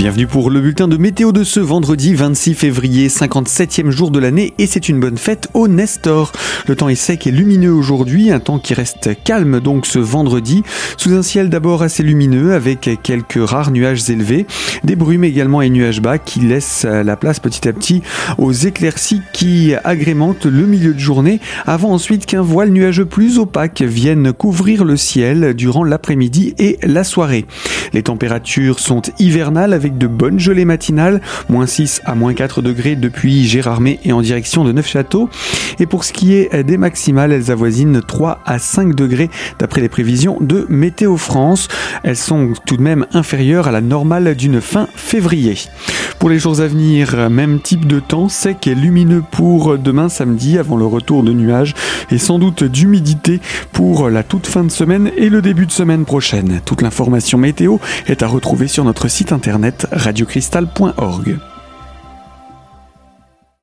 Bienvenue pour le bulletin de météo de ce vendredi 26 février, 57e jour de l'année et c'est une bonne fête au Nestor. Le temps est sec et lumineux aujourd'hui, un temps qui reste calme donc ce vendredi, sous un ciel d'abord assez lumineux avec quelques rares nuages élevés, des brumes également et nuages bas qui laissent la place petit à petit aux éclaircies qui agrémentent le milieu de journée avant ensuite qu'un voile nuageux plus opaque vienne couvrir le ciel durant l'après-midi et la soirée. Les températures sont hivernales avec de bonnes gelées matinales, moins 6 à moins 4 degrés depuis Gérardmer et en direction de Neufchâteau. Et pour ce qui est des maximales, elles avoisinent 3 à 5 degrés d'après les prévisions de Météo France. Elles sont tout de même inférieures à la normale d'une fin février. Pour les jours à venir, même type de temps, sec et lumineux pour demain samedi avant le retour de nuages et sans doute d'humidité pour la toute fin de semaine et le début de semaine prochaine. Toute l'information météo est à retrouver sur notre site internet radiocristal.org.